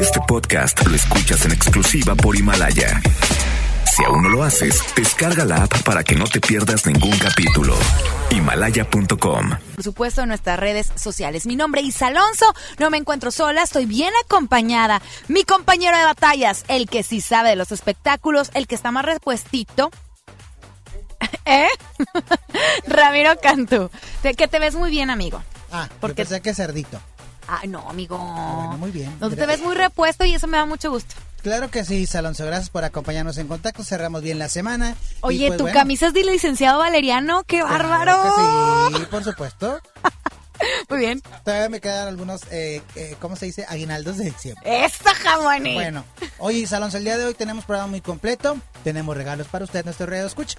Este podcast lo escuchas en exclusiva por Himalaya. Si aún no lo haces, descarga la app para que no te pierdas ningún capítulo. Himalaya.com. Por supuesto, en nuestras redes sociales. Mi nombre es Alonso. No me encuentro sola, estoy bien acompañada. Mi compañero de batallas, el que sí sabe de los espectáculos, el que está más repuestito. ¿Eh? Ramiro Cantú. Que te ves muy bien, amigo. Ah, Porque- porque pensé que cerdito. Ay, no, amigo. Bueno, muy bien. No, te ves muy repuesto y eso me da mucho gusto. Claro que sí, Alonso. Gracias por acompañarnos en contacto. Cerramos bien la semana. Oye, pues, tu bueno, camisa es de licenciado Valeriano. ¡Qué bárbaro! sí, por supuesto. Muy bien. Todavía me quedan algunos, eh, eh, ¿cómo se dice? Aguinaldos de diciembre. ¡Esta jamoni! Bueno, oye, Alonso, el día de hoy tenemos programa muy completo. Tenemos regalos para usted, nuestro radio escucha.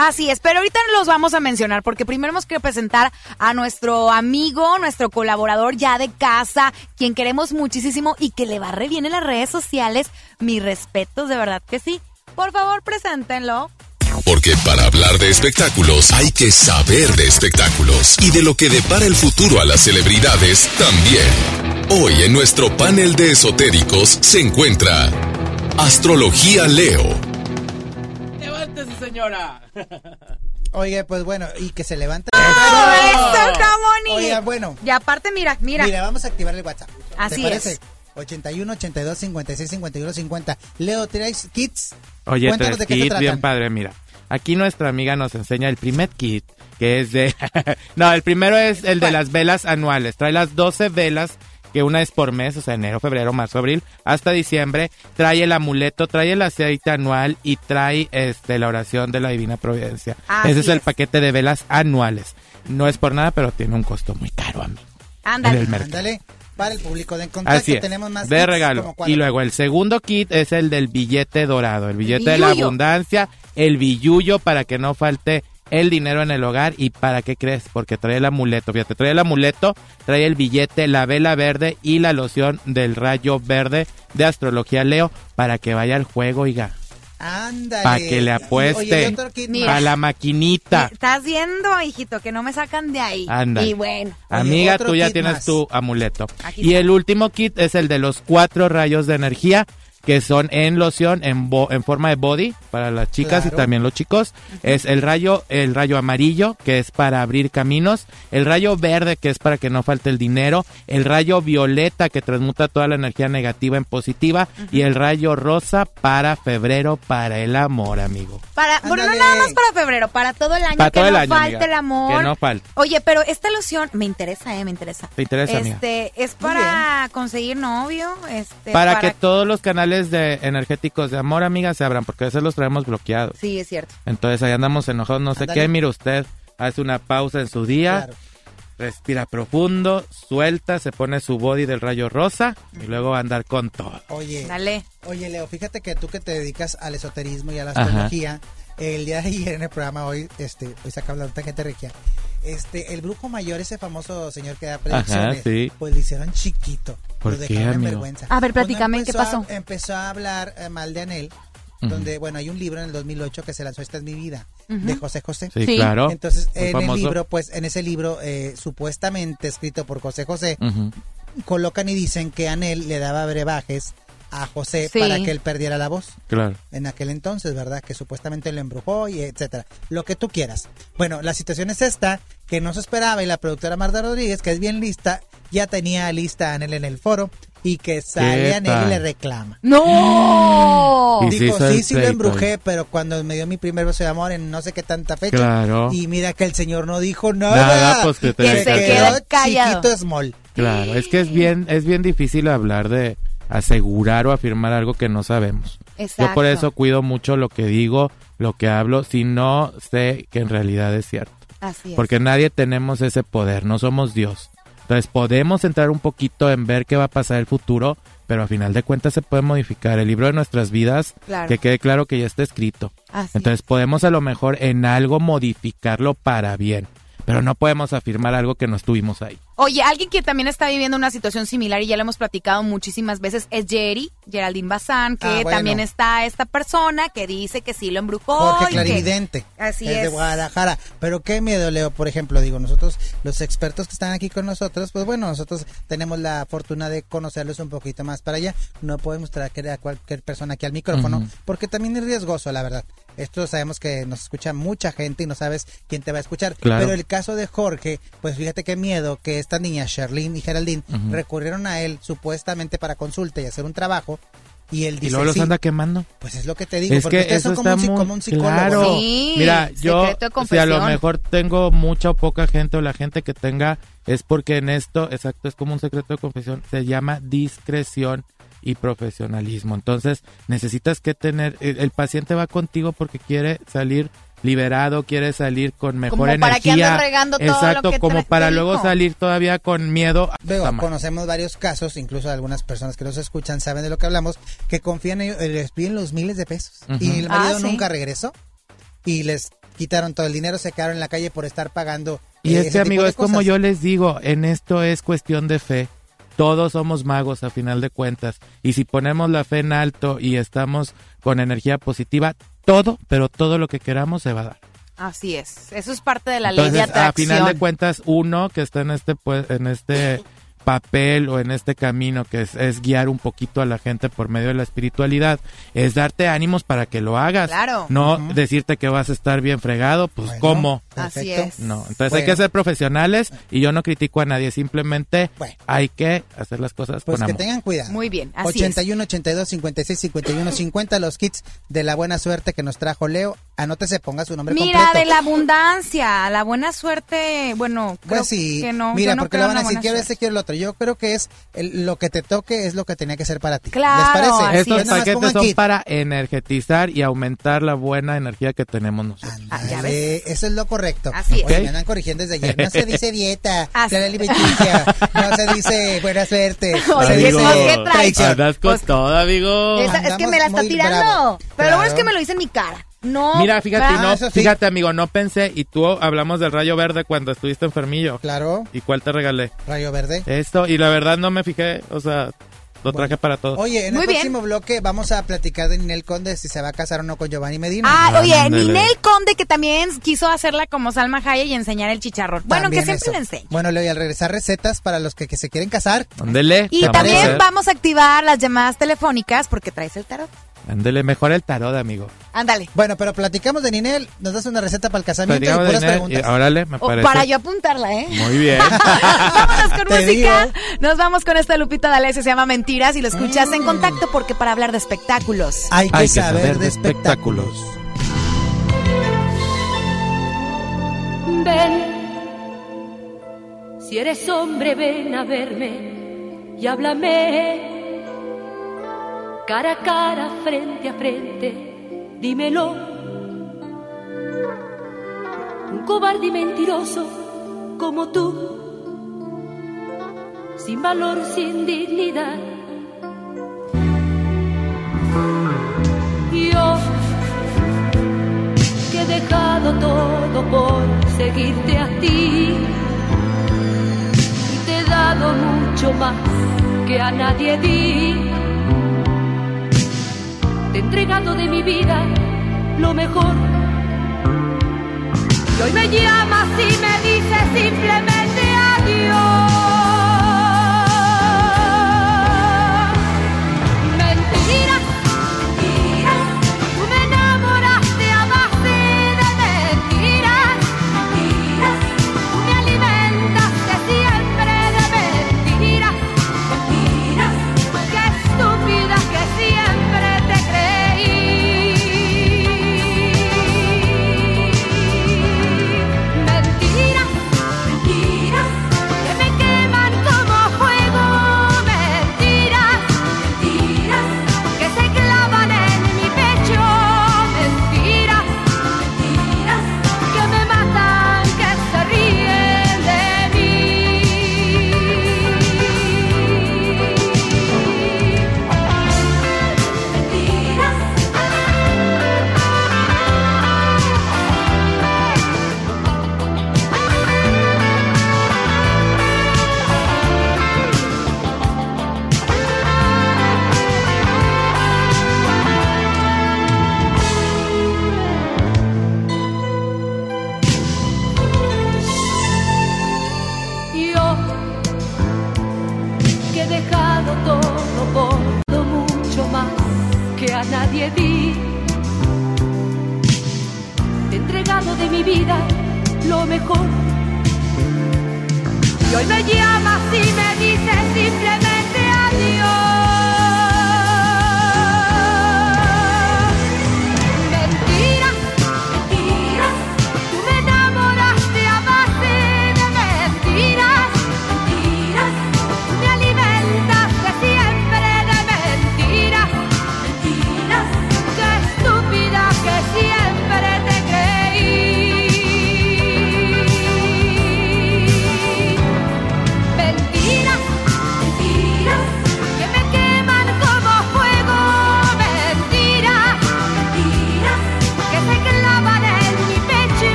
Así es, pero ahorita los vamos a mencionar porque primero hemos querido presentar a nuestro amigo, nuestro colaborador ya de casa, quien queremos muchísimo y que le va re bien en las redes sociales. Mis respetos, de verdad que sí. Por favor, preséntenlo. Porque para hablar de espectáculos hay que saber de espectáculos y de lo que depara el futuro a las celebridades también. Hoy en nuestro panel de esotéricos se encuentra Astrología Leo, Levántese, señora. Oye, pues bueno, y que se levante. ¡Eso, jamoni! Oiga, bueno. Y aparte, mira, mira. Mira, vamos a activar el WhatsApp. Así ¿Te parece? es. 81 82 56 51 50. Leo, ¿traes kits? Oye, Cuéntanos tres de qué se kit tratan. bien padre, mira. Aquí nuestra amiga nos enseña el primer kit, que es de... no, el primero es el de las velas anuales. Trae las 12 velas, que una es por mes, o sea, enero, febrero, marzo, abril, hasta diciembre. Trae el amuleto, trae el aceite anual y trae este la oración de la Divina Providencia. Así Ese es el paquete de velas anuales. No es por nada, pero tiene un costo muy caro, amigo. Ándale. el mercado. Ándale, para el público de contacto Así es. tenemos más de kits, regalo. Y luego el segundo kit es el del billete dorado, el billete de la abundancia, el billullo para que no falte el dinero en el hogar y para qué crees, porque trae el amuleto, fíjate, trae el amuleto, trae el billete, la vela verde y la loción del rayo verde de astrología Leo para que vaya al juego, oiga, Ándale. para que le Y- apueste, para la maquinita. Estás viendo, hijito, que no me sacan de ahí. Anda. Y bueno. Oye, Amiga, tú ya tienes más. tu amuleto. Aquí Y está. el último kit es el de los cuatro rayos de energía que son en loción en, bo- en forma de body para las chicas Claro. y también los chicos. Es el rayo el rayo amarillo que es para abrir caminos, el rayo verde que es para que no falte el dinero, el rayo violeta que transmuta toda la energía negativa en positiva y el rayo rosa para febrero para el amor, amigo. Para, bueno, no nada más para febrero, para todo el año. Para que todo el no año, falte amiga. el amor. Que no falte. Oye, pero esta loción me interesa, eh, me interesa. ¿Te interesa, amiga? Este, es Muy para conseguir novio, este, Para, que todos los canales de energéticos de amor, amiga, se abran, porque a veces los traemos bloqueados. Sí, es cierto. Entonces ahí andamos enojados, no sé qué. Mire usted, hace una pausa en su día, Claro. respira profundo, suelta, se pone su body del rayo rosa y luego va a andar con todo. Oye, Dale. oye, Leo, fíjate que tú que te dedicas al esoterismo y a la Ajá. El día de ayer en el programa hoy, este, hoy sacamos la nota gente regia, este, el brujo mayor, ese famoso señor que da predicciones, sí. pues le hicieron chiquito. ¿Por lo qué, dejaron en vergüenza. A ver, platícame, ¿qué empezó pasó? a- empezó a hablar eh, mal de Anel, donde, bueno, hay un libro en el 2008 que se lanzó Esta es mi vida, de José José. Sí, Sí. claro. Entonces, Muy en el libro, pues, en ese libro, eh, supuestamente escrito por José José, colocan y dicen que Anel le daba brebajes a José Sí. para que él perdiera la voz. Claro. En aquel entonces, ¿verdad? Que supuestamente lo embrujó y etcétera. Lo que tú quieras. Bueno, la situación es esta, que no se esperaba y la productora Marta Rodríguez, que es bien lista, ya tenía lista a Anel en el foro y que sale ¿Qué Anel y le reclama. ¡No! Dijo, sí, sí lo embrujé, pero cuando me dio mi primer beso de amor en no sé qué tanta fecha. Claro. Y mira que el señor no dijo nada. Nada, pues, que te Que se quedó callado. chiquito small. Claro, es que es bien, es bien difícil hablar de asegurar o afirmar algo que no sabemos. Yo por eso cuido mucho lo que digo, lo que hablo, si no sé que en realidad es cierto. Así es. Porque nadie tenemos ese poder, no somos Dios. Entonces podemos entrar un poquito en ver qué va a pasar el futuro, pero a final de cuentas se puede modificar. El libro de nuestras vidas, Claro. que quede claro que ya está escrito. Así Entonces podemos a lo mejor en algo modificarlo para bien, pero no podemos afirmar algo que no estuvimos ahí. Oye, alguien que también está viviendo una situación similar y ya lo hemos platicado muchísimas veces es Jerry, Geraldine Bazán, que Ah, bueno. también está esta persona que dice que sí lo embrujó. Jorge y que- Clarividente. Así es. de es. Guadalajara. Pero qué miedo, Leo. Por ejemplo, digo, nosotros, los expertos que están aquí con nosotros, pues bueno, nosotros tenemos la fortuna de conocerlos un poquito más para allá. No podemos traer a cualquier persona aquí al micrófono, porque también es riesgoso, la verdad. Esto sabemos que nos escucha mucha gente y no sabes quién te va a escuchar. Claro. Pero el caso de Jorge, pues fíjate qué miedo que estas niñas, Sherlyn y Geraldine, recurrieron a él supuestamente para consulta y hacer un trabajo. Y él dice, Y luego los sí, anda quemando. pues es lo que te digo, Es porque que ustedes eso son como está un, muy como un psicólogo. claro. Mira, yo si a lo mejor tengo mucha o poca gente o la gente que tenga es porque en esto, exacto, es como un secreto de confesión, se llama discreción y profesionalismo. Entonces, necesitas que tener el, el paciente va contigo porque quiere salir liberado, quiere salir con mejor Como para que energía. regando todo lo exacto, que como para luego dijo. salir todavía con miedo. Mal. conocemos varios casos, incluso algunas personas que nos escuchan saben de lo que hablamos, que confían en ellos, les piden los miles de pesos. Ujú. Y el marido Ah, sí. nunca regresó y les quitaron todo el dinero, se quedaron en la calle por estar pagando. Y eh, es ese que, tipo amigo, de es como cosas. yo les digo, en esto es cuestión de fe. Todos somos magos a final de cuentas. Y si ponemos la fe en alto y estamos con energía positiva, todo, pero todo lo que queramos se va a dar. Así es. Eso es parte de la ley de Entonces, a atracción. final de cuentas, uno que está en este, pues, en este papel o en este camino que es, es guiar un poquito a la gente por medio de la espiritualidad, es darte ánimos para que lo hagas. Claro. No decirte que vas a estar bien fregado, pues Bueno, ¿cómo? Así es. No, entonces hay que ser profesionales y yo no critico a nadie, simplemente Bueno. hay que hacer las cosas Pues con que amor. tengan cuidado. Muy bien, así 81 82 56 51 50 los kits de la buena suerte que nos trajo Leo. Anótese, ponga su nombre Mira, completo. de la abundancia, la buena suerte, bueno, creo Pues sí, que no. mira, yo no porque creo le van a la decir, buena quiero este, quiero el otro. Yo creo que es el- lo que te toque es lo que tenía que ser para ti. Claro, ¿Les parece? Estos es. Paquetes son kit. para energizar y aumentar la buena energía que tenemos nosotros. Ah, ya eso es lo correcto. Así es. Oye, Ok. me andan corrigiendo desde ayer. No se dice dieta, Así- la alimenticia, no se dice buena suerte. Oye, se Amigo, dice ¿qué. Andas con Pues- todo, amigo. Esa- es que me la está tirando. bravo. Pero lo bueno es que me lo dice en mi cara. No. Mira, fíjate, Ah, no, sí. fíjate, amigo, no pensé, y tú hablamos del rayo verde cuando estuviste enfermillo. Claro, ¿Y cuál te regalé? rayo verde. Esto, y la verdad no me fijé, o sea, lo traje para todo. Oye, en Muy el bien. próximo bloque vamos a platicar de Ninel Conde si se va a casar o no con Giovanni Medina. Ah, oye, Ándale. Ninel Conde que también quiso hacerla como Salma Hayek y enseñar el chicharrón. Bueno, También que siempre eso. le enseñe. Bueno, Leo, y al regresar recetas para los que, que se quieren casar. Ándele. Y vamos a también vamos a activar las llamadas telefónicas porque traes el tarot. Ándele, mejor el tarot, amigo. Ándale. Bueno, pero platicamos de Ninel, nos das una receta para el casamiento y de puras dinero preguntas. y órale, me O parece. para yo apuntarla, ¿eh? Muy bien. Vámonos con Te música. digo. Nos vamos con esta Lupita D'Alessio, se llama Mentiras y lo escuchas en contacto porque para hablar de espectáculos. Hay que, Hay que saber, de espectáculos. Ven, si eres hombre, ven a verme y háblame. Cara a cara, frente a frente, dímelo. Un cobarde y mentiroso como tú, sin valor, sin dignidad. Yo que he dejado todo por seguirte a ti y te he dado mucho más que a nadie di. He entregado de mi vida lo mejor. Y hoy me llamas y me dices simplemente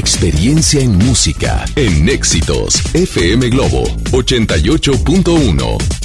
Experiencia en música en Éxitos FM Globo 88.1.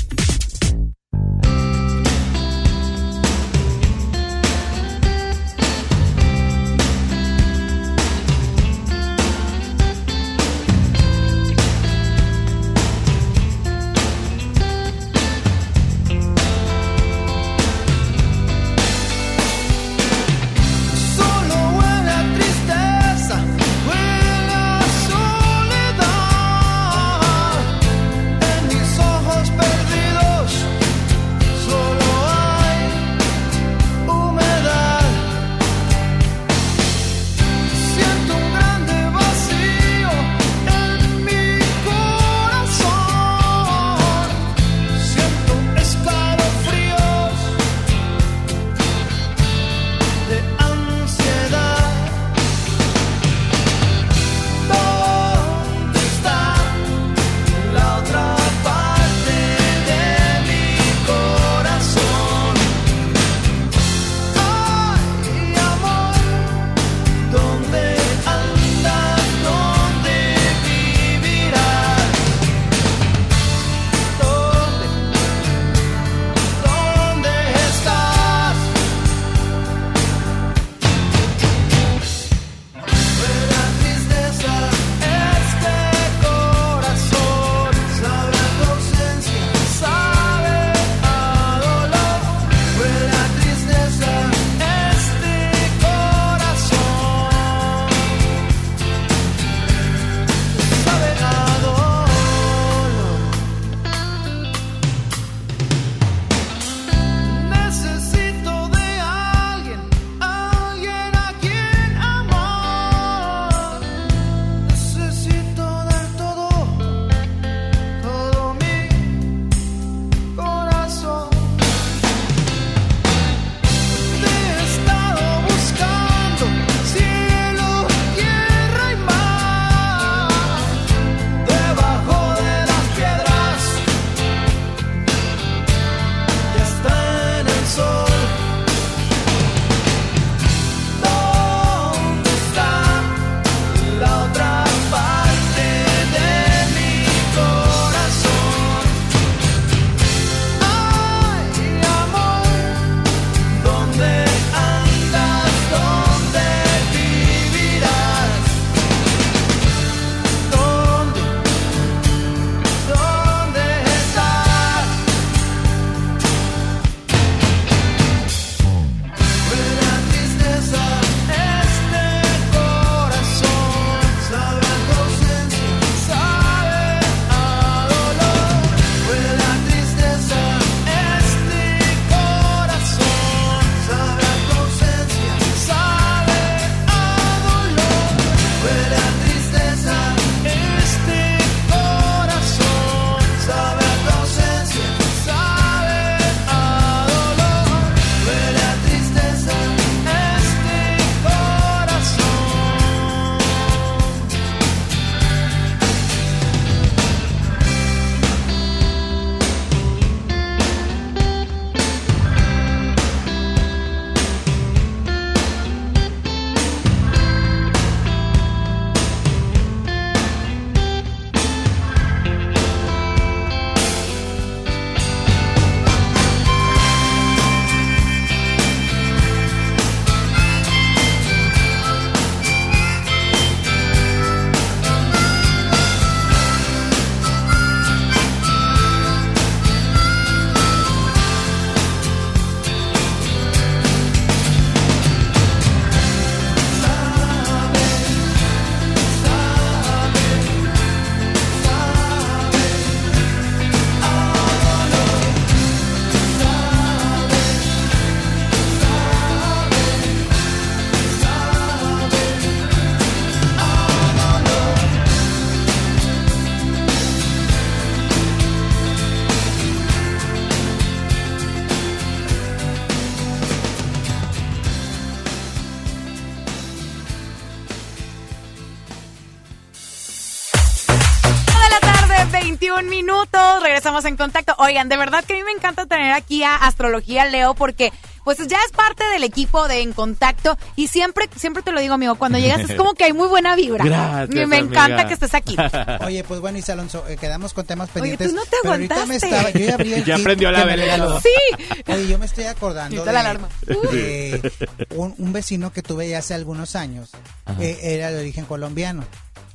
en contacto. Oigan, de verdad que a mí me encanta tener aquí a Astrología Leo porque pues ya es parte del equipo de En Contacto y siempre siempre te lo digo, amigo, cuando llegas es como que hay muy buena vibra. Gracias, Y me encanta amiga. que estés aquí. Oye, pues bueno, Isa Alonso, eh, quedamos con temas Oye, pendientes. tú no te pero ahorita me aguantaste. estaba, yo ya abrí el Ya prendió la vela. Sí. Oye, yo me estoy acordando Quita de, la alarma. de un, un vecino que tuve ya hace algunos años. Eh, era de origen colombiano.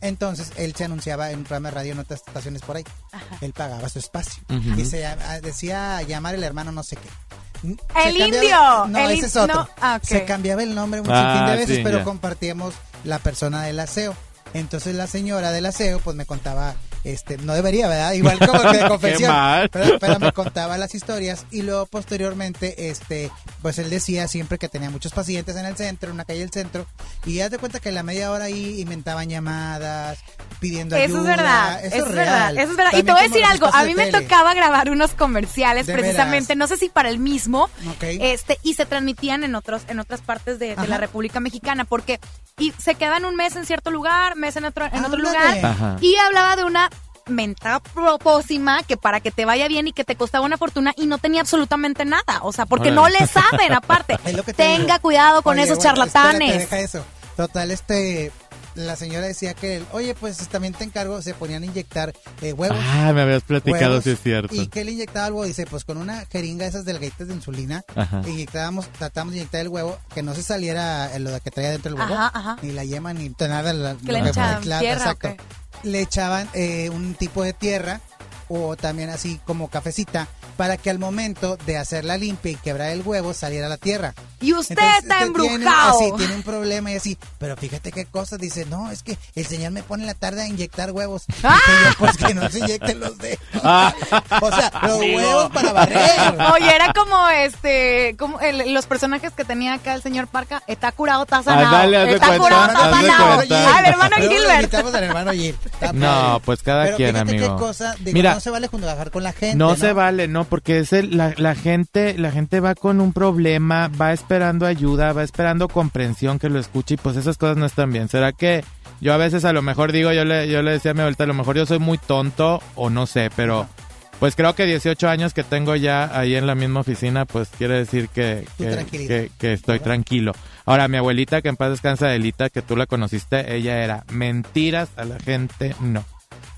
Entonces, él se anunciaba en un programa de radio en otras estaciones por ahí. Él pagaba su espacio. Y se llama- decía llamar el hermano no sé qué. El cambiaba- indio, No, el ese es otro. no, ah. Se cambiaba el nombre un Ah, sinfín de veces, sí, pero ya. compartíamos la persona del aseo. Entonces la señora del aseo pues me contaba, este, no debería, ¿verdad? Igual como que de confesión. Pero, pero me contaba las historias y luego posteriormente, este, pues él decía siempre que tenía muchos pacientes en el centro, en una calle del centro, y haz de cuenta que en la media hora ahí inventaban llamadas, pidiendo Eso ayuda. es verdad, Eso, eso es es verdad, real. eso es verdad. Y te voy a decir algo, a mí me tele. tocaba grabar unos comerciales De precisamente, veras. no sé si para el mismo, Ok. este, y se transmitían en otros, en otras partes de, de la. República Mexicana, porque y se quedan un mes en cierto lugar, mes en otro, en otro lugar, Ajá. y hablaba de una mentada propósima que para que te vaya bien y que te costaba una fortuna y no tenía absolutamente nada, o sea, porque no le saben aparte. Te Tenga digo. cuidado con Oye, esos bueno, charlatanes. espérate, deja eso. Total, este, la señora decía que, oye, pues también te encargo, se ponían a inyectar eh, huevos. Ah, me habías platicado, huevos, si es cierto. Y que le inyectaba algo, dice, pues con una jeringa esas delgaditas de insulina, Ajá. inyectábamos, tratamos de inyectar el huevo, que no se saliera eh, lo de que traía dentro el huevo, Ajá, ajá. ni la yema, ni nada. La, Que le lo echaban tierra, exacto. Le echaban eh, un tipo de tierra o también así como cafecita para que al momento de hacer la limpia y quebrar el huevo saliera la tierra. Y usted Entonces, está usted tiene- embrujado. así, tiene un problema y así. Pero fíjate qué cosa. Dice, no, es que el señor me pone en la tarde a inyectar huevos. Dije yo, pues que no se inyecten los dedos. Ah. o sea, los Amigo. huevos para barrer. Oye, era como este, como el- los personajes que tenía acá el señor Parca. Está curado, está sanado. Haz de está cuenta, curado, está de sanado. cuenta. Ah, el hermano Gilbert. al hermano No, pues cada Pero quien, fíjate amigo. qué cosa. Digo, Mira, no se vale juntar con la gente. No, No, se vale, no, porque es el, la, la gente, la gente va con un problema, va esperando ayuda, va esperando comprensión que lo escuche y pues esas cosas no están bien. ¿Será que yo a veces a lo mejor digo, yo le, yo le decía a mi abuelita, a lo mejor yo soy muy tonto o no sé, pero pues creo que 18 años que tengo ya ahí en la misma oficina, pues quiere decir que, que, tranquilidad. que- que estoy tranquilo. Ahora, mi abuelita, que en paz descansa, Adelita, que tú la conociste, ella era mentiras a la gente, no.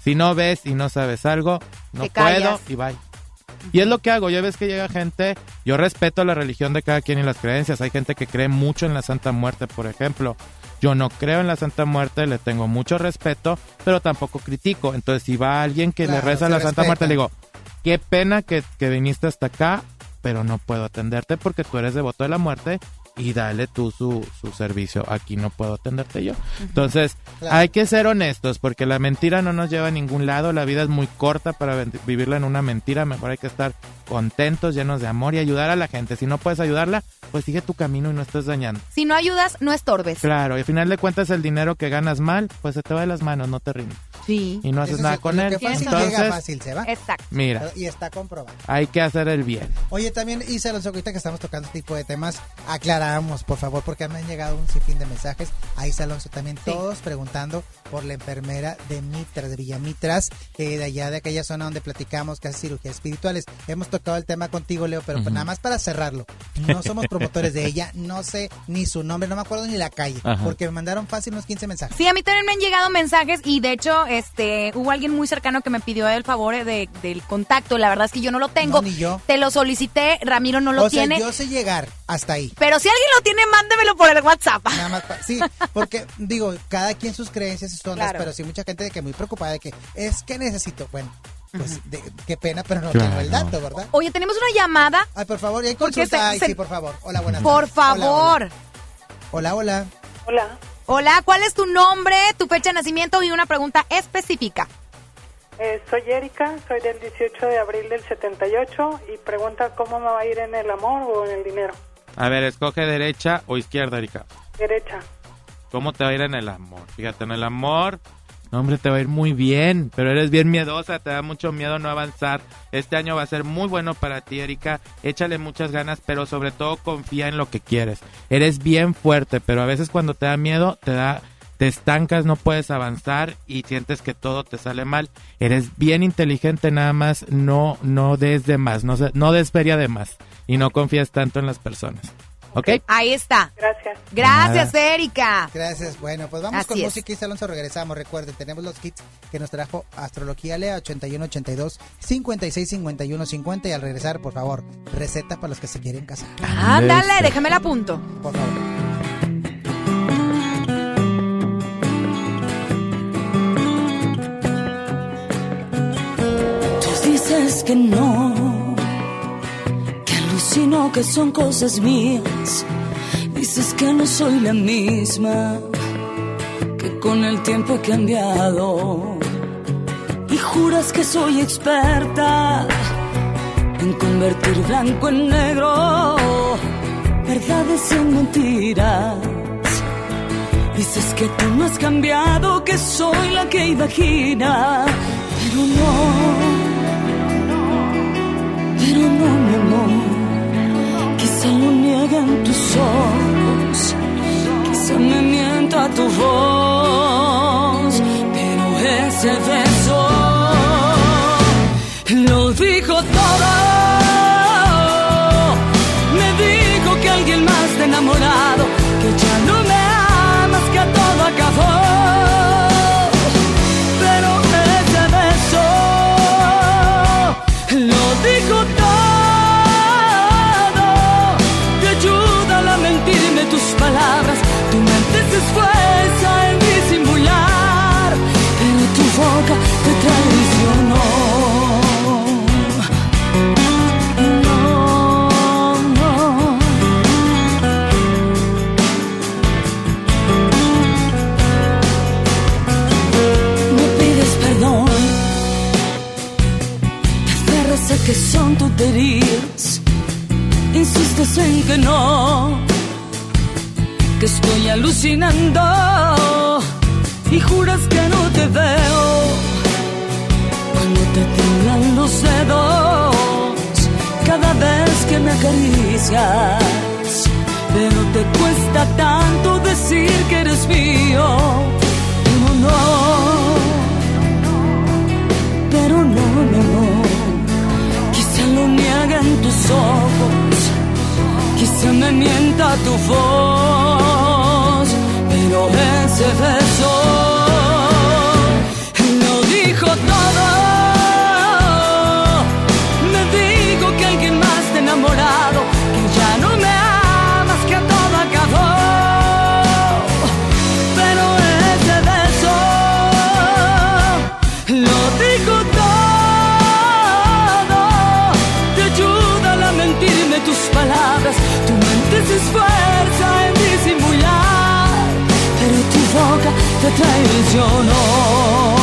Si no ves y no sabes algo, no Te puedo y bye. Y es lo que hago, ya ves que llega gente, yo respeto la religión de cada quien y las creencias, hay gente que cree mucho en la Santa Muerte, por ejemplo. Yo no creo en la Santa Muerte, le tengo mucho respeto, pero tampoco critico. Entonces, si va alguien que le reza a la Santa respeta. Muerte, le digo, qué pena que, que viniste hasta acá, pero no puedo atenderte porque tú eres devoto de la muerte y dale tú su, su servicio. Aquí no puedo atenderte yo. Entonces, Claro. hay que ser honestos porque la mentira no nos lleva a ningún lado. La vida es muy corta para vivirla en una mentira. Mejor hay que estar contentos, llenos de amor y ayudar a la gente. Si no puedes ayudarla, pues sigue tu camino y no estés dañando. Si no ayudas, no estorbes. Claro, y al final de cuentas el dinero que ganas mal, pues se te va de las manos, no te rindes. Sí. Y no haces Eso nada sí, con lo él. que fácil Entonces, llega, fácil se va. Exacto. mira, Pero- Y está comprobado. hay que hacer el bien. Oye, también, Isa Alonso, ahorita que estamos tocando este tipo de temas, aclaramos, por favor, porque me han llegado un sinfín de mensajes. A Isa Alonso también, todos preguntando por la enfermera de Mitras, de Villamitras, eh, de allá de aquella zona donde platicamos que hace cirugías espirituales. Hemos tocado el tema contigo, Leo, pero nada más para cerrarlo. No somos promotores de ella, no sé ni su nombre, no me acuerdo ni la calle, Ajá. porque me mandaron fácil unos 15 mensajes. Sí, a mí también me han llegado mensajes y de hecho, este, hubo alguien muy cercano que me pidió el favor de, del contacto. La verdad es que yo no lo tengo. No, ni yo. Te lo solicité, Ramiro no lo o sea, tiene. yo sé llegar hasta ahí. Pero si alguien lo tiene, mándemelo por el WhatsApp. Nada más pa- sí, porque digo, cada quien sus creencias y sus ondas, Claro. pero sí mucha gente de que muy preocupada de que es que necesito, bueno, pues de- qué pena, pero no Claro. tengo el dato, ¿verdad? Oye, tenemos una llamada. Ay, por favor, y hay consulta, se- Ay, se- sí, por favor. Hola, buenas Por tardes. Favor. Hola, hola. hola. Hola, Hola, ¿cuál es tu nombre, tu fecha de nacimiento y una pregunta específica? eh, soy Erika, soy del 18 de abril del 78 y pregunta cómo me va a ir en el amor o en el dinero. A ver, escoge derecha o izquierda, Erika. Derecha. ¿Cómo te va a ir en el amor? Fíjate, en el amor, no, hombre, te va a ir muy bien, pero eres bien miedosa, te da mucho miedo no avanzar. Este año va a ser muy bueno para ti, Erika. Échale muchas ganas, pero sobre todo confía en lo que quieres. Eres bien fuerte, pero a veces cuando te da miedo, te da te estancas, no puedes avanzar y sientes que todo te sale mal. Eres bien inteligente, nada más no no des de más, no, no des feria de más y no confías tanto en las personas. ¿Ok? Ahí está. Gracias. Gracias, Erika. Gracias. Bueno, pues vamos Así con es. música y Alonso regresamos. Recuerden, tenemos los kits que nos trajo Astrología Lea 8182 565150 y al regresar, por favor, recetas para los que se quieren casar. Ándale, déjame la punto. Por favor. Tú dices que no, alucino que son cosas mías. Dices que no soy la misma, que con el tiempo he cambiado. Y juras que soy experta en convertir blanco en negro, verdades en mentiras. Dices que tú no has cambiado, que soy la que imagina, pero no, pero no, mi amor. Nieguen tus ojos, quizá me mienta tu voz, pero ese insistes en que no, que estoy alucinando y juras que no te veo cuando te tiemblan los dedos cada vez que me acaricias. Pero te cuesta tanto decir que eres mío. Pero no, pero no, no, no. Quizá lo niegan tus ojos, quizá me mienta tu voz, pero ese boca te traicionó. Y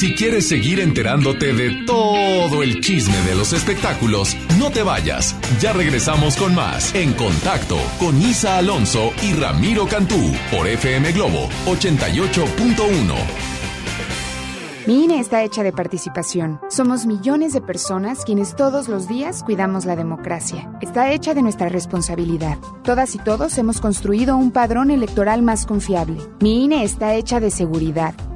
Si quieres seguir enterándote de todo el chisme de los espectáculos, no te vayas. Ya regresamos con más En Contacto con Isa Alonso y Ramiro Cantú por FM Globo 88.1. Mi INE está hecha de participación. Somos millones de personas quienes todos los días cuidamos la democracia. Está hecha de nuestra responsabilidad. Todas y todos hemos construido un padrón electoral más confiable. Mi INE está hecha de seguridad,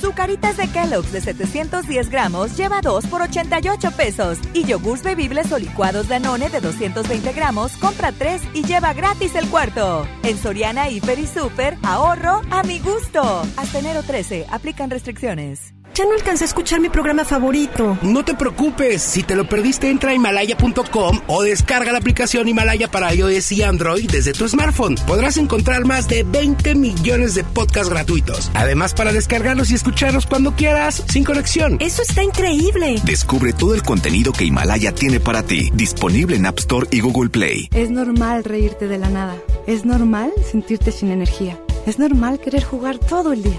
Zucaritas de Kellogg's de 710 gramos lleva 2 por 88 pesos. Y yogurts bebibles o licuados Danone de 220 gramos compra 3 y lleva gratis el cuarto. En Soriana Hiper y Super, ahorro a mi gusto. Hasta enero 13, aplican restricciones. Ya no alcancé a escuchar mi programa favorito. No te preocupes, si te lo perdiste entra a himalaya.com o descarga la aplicación Himalaya para iOS y Android desde tu smartphone. Podrás encontrar más de 20 millones de podcasts gratuitos. Además para descargarlos y escucharlos cuando quieras, sin conexión. Eso está increíble. Descubre todo el contenido que Himalaya tiene para ti, disponible en App Store y Google Play. Es normal reírte de la nada. Es normal sentirte sin energía. Es normal querer jugar todo el día.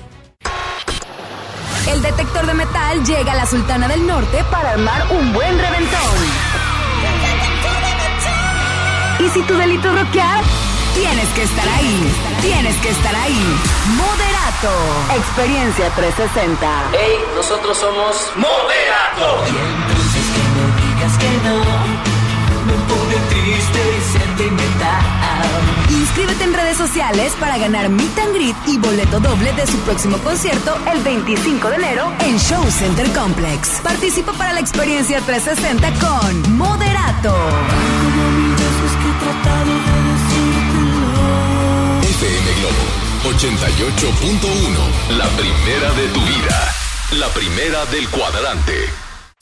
El detector de metal llega a la Sultana del Norte para armar un buen reventón. Y si tu delito es rockear, tienes que estar ahí. Tienes que estar ahí. Moderato. Experiencia 360. Hey, nosotros somos Moderato. Y entonces que no digas que no, me pone triste y sentimental. Inscríbete en redes sociales para ganar Meet and Greet y boleto doble de su próximo concierto el 25 de enero en Show Center Complex. Participa para la experiencia 360 con Moderato. FM Globo 88.1. La primera de tu vida. La primera del cuadrante.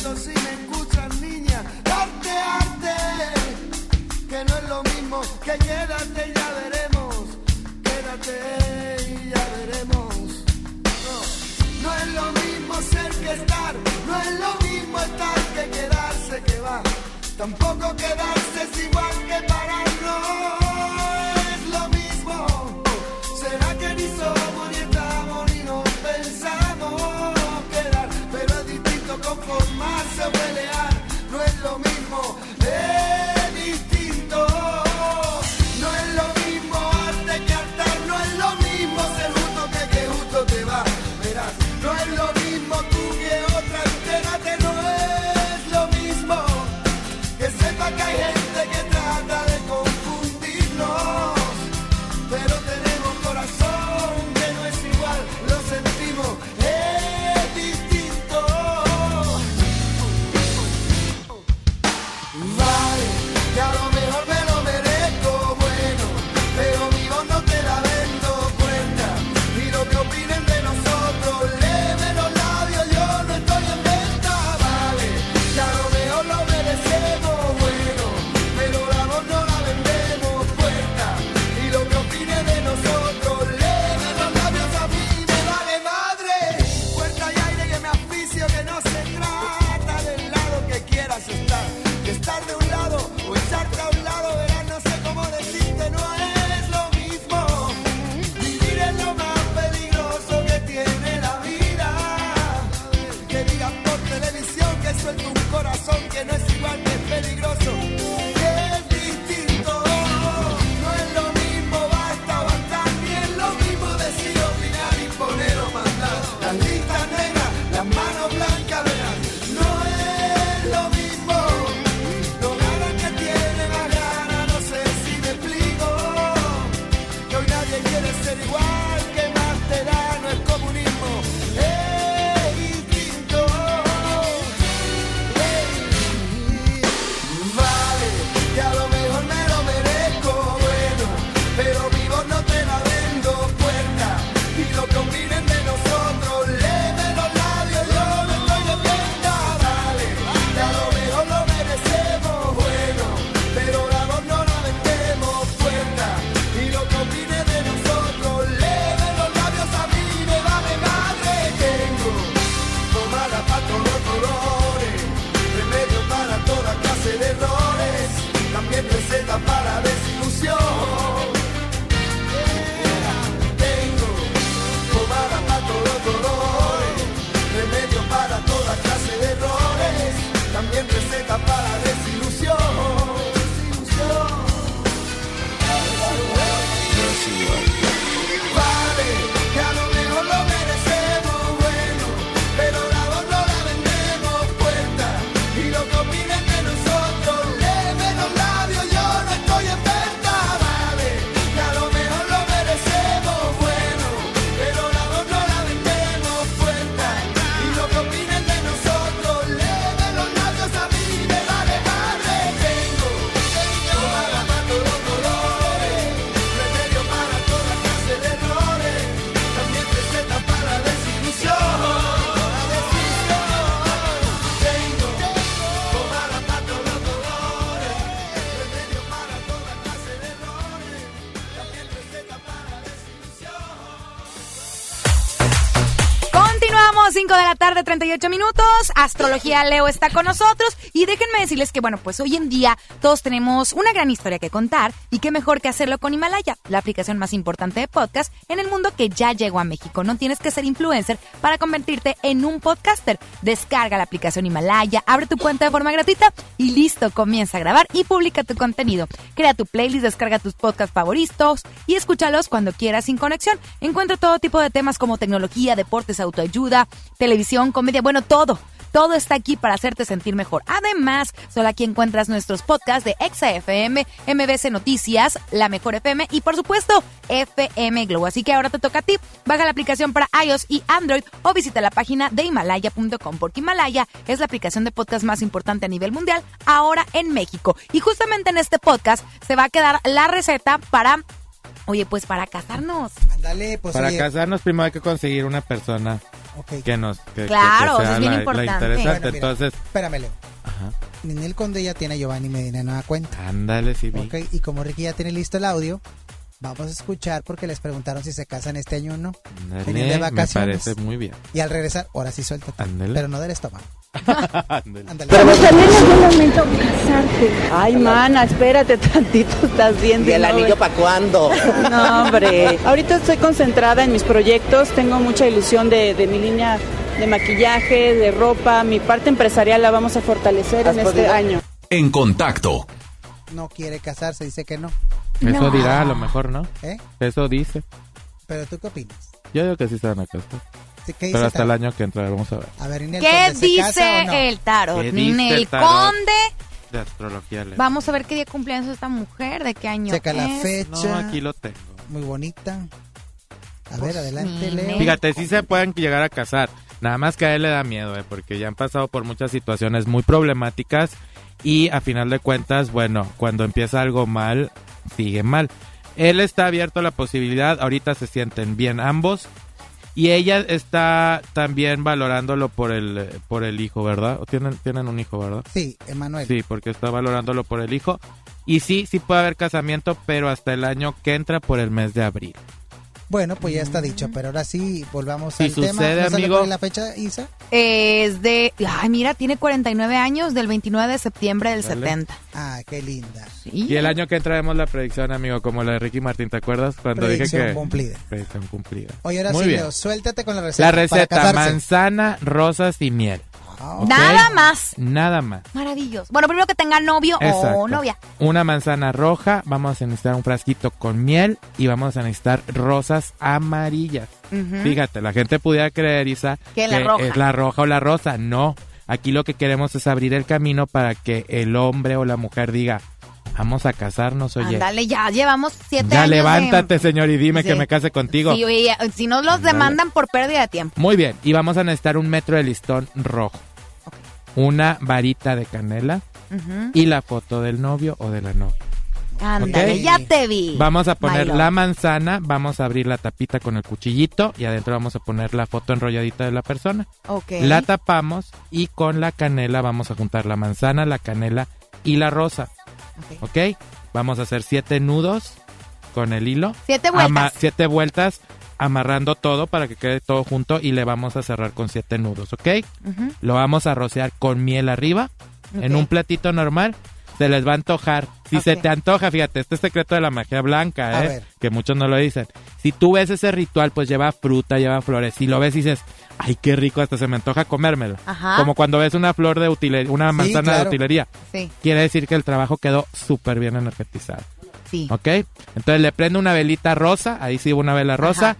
si me escuchas, niña, darte arte. Que no es lo mismo que quédate y ya veremos. Quédate y ya veremos. No, no es lo mismo ser que estar. No es lo mismo estar que quedarse que va. Tampoco quedarse es igual que parar, de la tarde, 38 minutos. Astrología Leo está con nosotros. Y déjenme decirles que, bueno, pues hoy en día todos tenemos una gran historia que contar. Y qué mejor que hacerlo con Himalaya, la aplicación más importante de podcast en el mundo que ya llegó a México. No tienes que ser influencer para convertirte en un podcaster. Descarga la aplicación Himalaya, abre tu cuenta de forma gratuita y listo, comienza a grabar y publica tu contenido. Crea tu playlist, descarga tus podcasts favoritos y escúchalos cuando quieras sin conexión. Encuentra todo tipo de temas como tecnología, deportes, autoayuda, televisión, comedia, bueno, todo. Todo está aquí para hacerte sentir mejor. Además, solo aquí encuentras nuestros podcasts de ExaFM, MBC Noticias, La Mejor FM y por supuesto FM Globo. Así que ahora te toca a ti. Baja la aplicación para iOS y Android o visita la página de Himalaya.com porque Himalaya es la aplicación de podcast más importante a nivel mundial ahora en México. Y justamente en este podcast se va a quedar la receta para Oye, pues para casarnos. Dale, pues Para oye, casarnos primero hay que conseguir una persona Que nos que, Claro, que sea es bien la- la importante. interesante. Bueno, mira, Entonces, Espérame, Leo. ajá, Ninel Conde ya tiene a Giovanni Medina en nueva cuenta. ándale, sí vi. Ok, y como Ricky ya tiene listo el audio, vamos a escuchar porque les preguntaron si se casan este año o no. Venían de me vacaciones. parece muy bien. Y al regresar, ahora sí suéltate. Ándale. Pero no del estómago. Ándale. Pero también es un momento casarte. Ay, mana, espérate tantito, estás viendo. ¿Y el anillo para cuándo? No, hombre. Ahorita estoy concentrada en mis proyectos, tengo mucha ilusión de, de mi línea de maquillaje, de ropa, mi parte empresarial la vamos a fortalecer ¿Has en este año. En contacto. No quiere casarse, dice que no. Eso No. dirá a lo mejor, ¿no? ¿Eh? Eso dice. Pero tú qué opinas? Yo digo que sí se van a casar. Sí, ¿Qué dice Pero hasta el año que entra, vamos a ver. A ver, Ninel ¿Qué Conde, ¿se casa dice o no? el tarot? ¿Qué dice el el tarot? conde. De astrología, Leo. Vamos a ver qué día cumpleaños esta mujer, de qué año Checa la es. fecha. No, aquí lo tengo. Muy bonita. A ver, Pues, adelante, Leo. Fíjate, sí se pueden llegar a casar. Nada más que a él le da miedo, eh, porque ya han pasado por muchas situaciones muy problemáticas y a final de cuentas, bueno, cuando empieza algo mal, sigue mal. Él está abierto a la posibilidad, ahorita se sienten bien ambos y ella está también valorándolo por el por el hijo, ¿verdad? ¿O tienen tienen un hijo, ¿verdad? Sí, Emanuel. Sí, porque está valorándolo por el hijo. Y sí, sí puede haber casamiento, pero hasta el año que entra por el mes de abril. Bueno, pues ya está dicho, pero ahora sí volvamos Si al tema. sucede, ¿No sale amigo. la fecha, Isa? Es de. Ay, mira, tiene 49 años, del 29 de septiembre del Dale. 70. Ah, qué linda. Y el año que entra vemos la predicción, amigo, como la de Ricky Martín, ¿te acuerdas? Cuando Predicción dije que... cumplida. Predicción cumplida. Oye, ahora Muy sí, bien. Leo, suéltate con la receta. La receta, manzana, rosas y miel. Nada más. Nada más. Maravilloso. Bueno, primero que tenga novio Exacto. o novia. Una manzana roja, vamos a necesitar un frasquito con miel y vamos a necesitar rosas amarillas. Fíjate, la gente pudiera creer, Isa, Que la roja. es la roja o la rosa. No, aquí lo que queremos es abrir el camino para que el hombre o la mujer diga, vamos a casarnos, oye. Ándale, ya llevamos siete Ya años. de- levántate, señor, y dime Sí. que me case contigo. Sí, oye, si no los demandan por pérdida de tiempo. Muy bien, y vamos a necesitar un metro de listón rojo, una varita de canela y la foto del novio o de la novia. Ándale, ya te vi. Vamos a poner la manzana, vamos a abrir la tapita con el cuchillito y adentro vamos a poner la foto enrolladita de la persona. Ok. La tapamos y con la canela vamos a juntar la manzana, la canela y la rosa. ¿Ok? Vamos a hacer siete nudos con el hilo. Siete vueltas. Ama- siete vueltas amarrando todo para que quede todo junto y le vamos a cerrar con siete nudos, ¿ok? Lo vamos a rociar con miel arriba en un platito normal. Se les va a antojar. Si se te antoja, fíjate, este es secreto de la magia blanca, A ¿eh? ver. que muchos no lo dicen. Si tú ves ese ritual, pues lleva fruta, lleva flores. Si lo ves y dices, ay, qué rico, hasta se me antoja comérmelo. Ajá. Como cuando ves una flor de utilería, una Sí, manzana de utilería. Sí. Quiere decir que el trabajo quedó súper bien energetizado. Sí. ¿Ok? Entonces le prendo una velita rosa, ahí sí una vela rosa,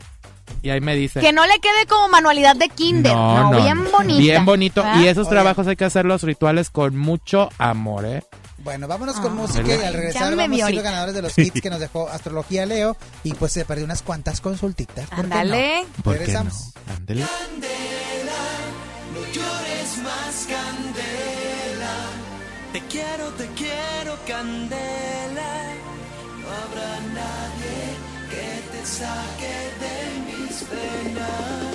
y ahí me dice... Que no le quede como manualidad de kinder. No, bien bonita. Bien bonito. ¿verdad? Y esos Oye. trabajos hay que hacer los rituales con mucho amor, ¿eh? Bueno, vámonos con Ah. música y al regresar vamos a ser los ganadores de los kits que nos dejó Astrología Leo y pues se perdió unas cuantas consultitas. ¿Por qué no? Ándale. ¿Por qué no? Regresamos. Ándele. No llores más, Candela. Te quiero, te quiero, Candela. Habrá nadie que te saque de mis penas.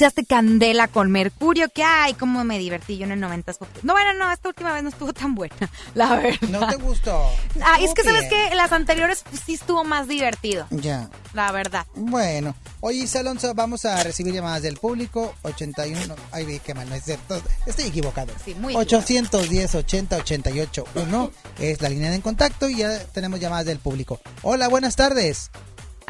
Escuchaste Candela con Mercurio. ¿Qué hay? ¿Cómo me divertí yo en el 90 No, bueno, no, esta última vez no estuvo tan buena, la verdad. ¿No te gustó? Ah, es que Estuvo sabes bien. que las anteriores pues, sí estuvo más divertido, Ya. la verdad. Bueno, oye, Alonso, vamos a recibir llamadas del público. 81. Ay, qué mal, no es cierto. Estoy equivocado. Sí, muy 810 80 88 1 es la línea de contacto y ya tenemos llamadas del público. Hola, buenas tardes.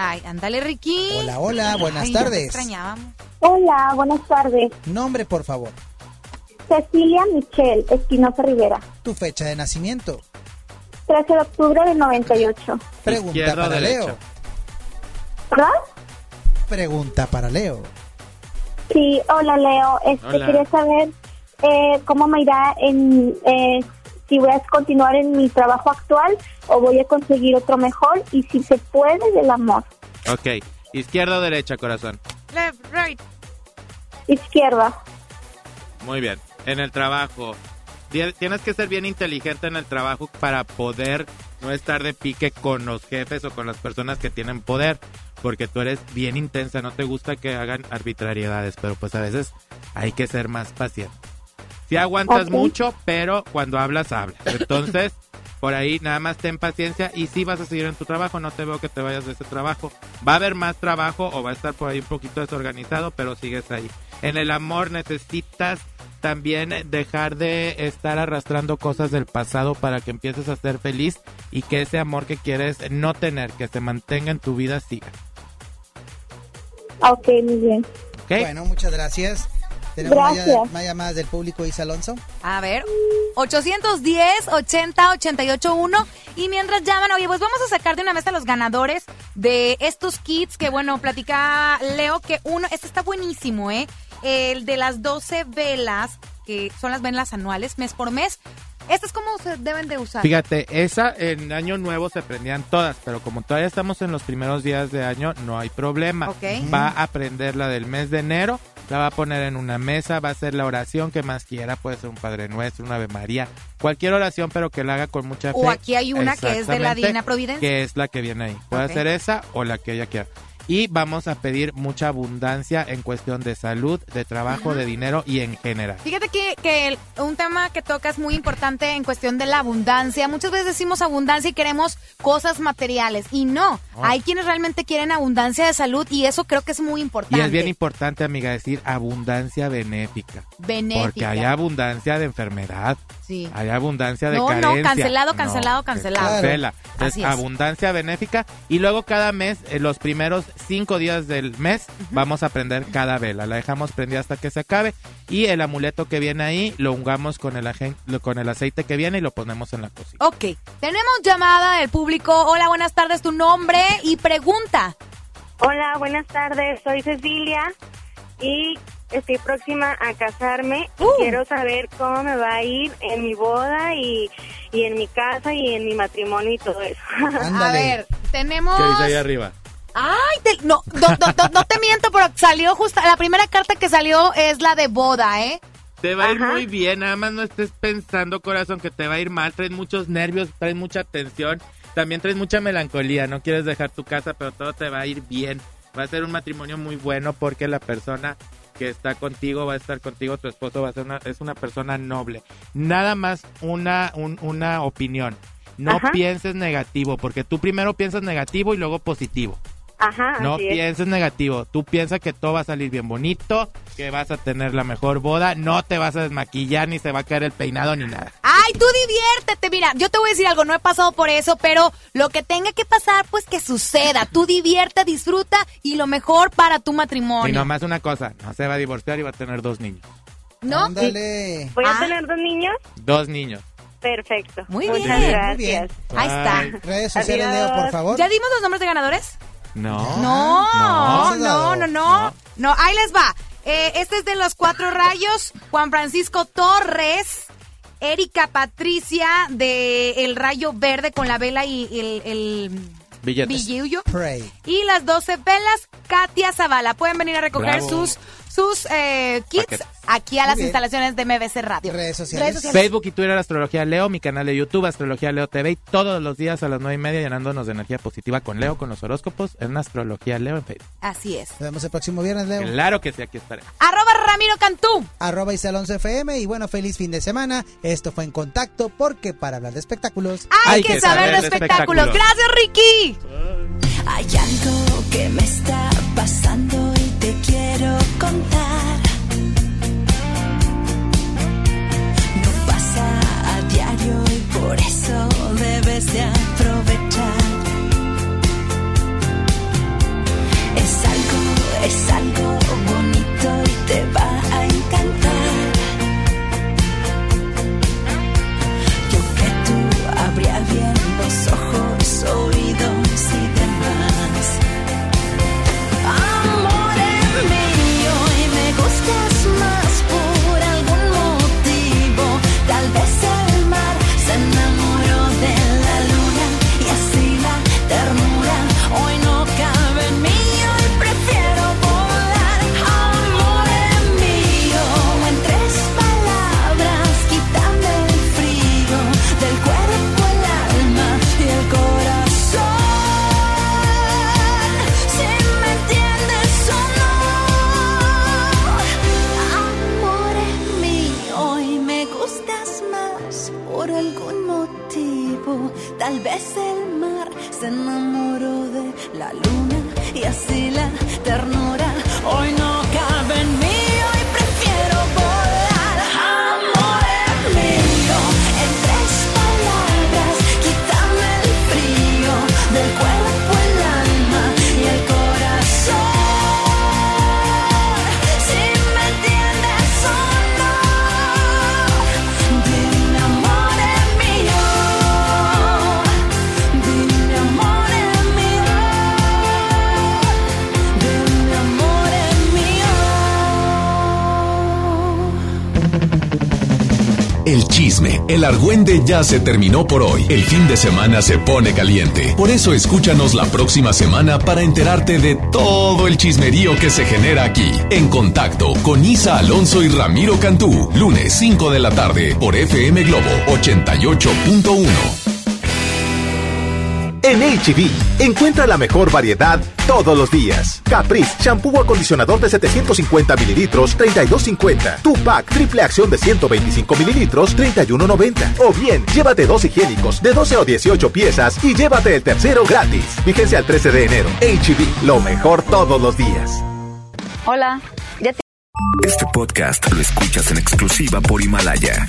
Ay, ándale, Ricky. Hola, hola, buenas Ay, ya te tardes. extrañábamos. Hola, buenas tardes. Nombre, por favor. Cecilia Michelle Espinosa Rivera, Tu fecha de nacimiento. 13 de octubre del 98. Pregunta Izquierda para derecha. Leo. ¿Verdad? Pregunta para Leo. Sí, hola Leo. Este, Hola. Quería saber eh, cómo me irá en... eh, si voy a continuar en mi trabajo actual o voy a conseguir otro mejor y si se puede del amor. Ok. Izquierda o derecha, corazón. Left, right. Izquierda. Muy bien. En el trabajo. Tie- Tienes que ser bien inteligente en el trabajo para poder no estar de pique con los jefes o con las personas que tienen poder. Porque tú eres bien intensa, no te gusta que hagan arbitrariedades, pero pues a veces hay que ser más paciente. Si aguantas mucho, pero cuando hablas, hablas. Entonces, por ahí nada más ten paciencia y si vas a seguir en tu trabajo, no te veo que te vayas de ese trabajo. Va a haber más trabajo o va a estar por ahí un poquito desorganizado, pero sigues ahí. En el amor necesitas también dejar de estar arrastrando cosas del pasado para que empieces a ser feliz y que ese amor que quieres no tener, que se mantenga en tu vida, siga. Ok, muy bien. Bueno, muchas gracias. Tenemos más Gracias. llamadas- más llamadas del público, Isa Alonso. A ver, 810 80 88 1 y mientras llaman, oye, pues vamos a sacar de una vez a los ganadores de estos kits que bueno, platica Leo que uno, este está buenísimo, ¿eh? El de las 12 velas, que son las velas anuales, mes por mes. ¿Estas cómo se deben de usar? Fíjate, esa en año nuevo se prendían todas, pero como todavía estamos en los primeros días de año, no hay problema. Va a aprender la del mes de enero, la va a poner en una mesa, va a hacer la oración que más quiera, puede ser un Padre Nuestro, una Ave María, cualquier oración, pero que la haga con mucha fe. O aquí hay una que es de la Divina Providencia. Que es la que viene ahí. Puede Ok. ser esa o la que ella quiera. Y vamos a pedir mucha abundancia en cuestión de salud, de trabajo, de dinero y en general. Fíjate que, que el- un tema que toca es muy importante en cuestión de la abundancia. Muchas veces decimos abundancia y queremos cosas materiales y no. No. Hay quienes realmente quieren abundancia de salud y eso creo que es muy importante. Y es bien importante, amiga, decir abundancia benéfica. Benéfica. Porque hay abundancia de enfermedad. Sí. Hay abundancia de No, no, carencia. cancelado, cancelado, cancelado. cancela. Así Entonces, es. abundancia benéfica. Y luego cada mes, en los primeros cinco días del mes, vamos a prender cada vela. La dejamos prendida hasta que se acabe. Y el amuleto que viene ahí, lo ungamos con el, con el aceite que viene y lo ponemos en la cocina. Ok, tenemos llamada del público. Hola, buenas tardes, tu nombre y pregunta. Hola, buenas tardes. Soy Cecilia y estoy próxima a casarme. y Quiero saber cómo me va a ir en mi boda y, y en mi casa y en mi matrimonio y todo eso. A ver, tenemos... ¿Qué dice ahí arriba? Ay, te- no, no, no, no, no te miento, pero salió justo, la primera carta que salió es la de boda, ¿eh? Te va a ir muy bien, nada más no estés pensando, corazón, que te va a ir mal. Traes muchos nervios, traes mucha tensión, también traes mucha melancolía. No quieres dejar tu casa, pero todo te va a ir bien. Va a ser un matrimonio muy bueno porque la persona que está contigo va a estar contigo, tu esposo va a ser una, es una persona noble. Nada más una, un- una opinión. No Ajá. pienses negativo, porque tú primero piensas negativo y luego positivo. Ajá, No así es. pienses negativo. Tú piensas que todo va a salir bien bonito, que vas a tener la mejor boda, no te vas a desmaquillar, ni se va a caer el peinado, ni nada. Ay, tú diviértete. Mira, yo te voy a decir algo, no he pasado por eso, pero lo que tenga que pasar, pues que suceda. Tú divierte, disfruta y lo mejor para tu Y matrimonio. nomás una cosa, no se va a divorciar y va a tener dos niños. ¿No? Ándale. ¿Voy Ah. a tener dos niños? Dos niños. Perfecto. Muy Muchas bien, muy gracias. bien. Ahí está. Redes sociales, Leo, por favor. ¿Ya dimos los nombres de ganadores? No. No, no, No. no, no, ahí les va. Eh, este es de los cuatro rayos. Juan Francisco Torres. Erika Patricia de El Rayo Verde con la vela y el, el Billetes. Y las 12 velas, Katia Zavala. Pueden venir a recoger Bravo. sus sus eh, kits Paquetes. aquí a las bien. instalaciones de MBC Radio. Redes Facebook y Twitter Astrología Leo, mi canal de YouTube Astrología Leo TV y todos los días a las nueve y media llenándonos de energía positiva con Leo, con los horóscopos en Astrología Leo en Facebook. Así es. Nos vemos el próximo viernes, Leo. Claro que sí, aquí estaré. Arroba Ramiro Cantú. Arroba Isal 11 FM y bueno, feliz fin de semana. Esto fue En Contacto porque para hablar de espectáculos Hay, que, saber, de espectáculos. Gracias, Ricky. Hay algo que me está pasando quiero contar. No pasa a diario y por eso debes de aprovechar. Es algo, es algo bonito y te va a encantar. Yo que tú abría bien los ojos, oídos el argüende ya se terminó por hoy. El fin de semana se pone caliente. Por eso escúchanos la próxima semana para enterarte de todo el chismerío que se genera aquí. En contacto con Isa Alonso y Ramiro Cantú. Lunes 5 de la tarde por FM Globo 88.1. En HB, encuentra la mejor variedad todos los días. Caprice, shampoo o acondicionador de 750 mililitros, 32.50. Tupac, triple acción de 125 mililitros, 31.90. O bien, llévate dos higiénicos de 12 o 18 piezas y llévate el tercero gratis. Fíjense al 13 de enero. HB, lo mejor todos los días. Hola, ya te... Este podcast lo escuchas en exclusiva por Himalaya.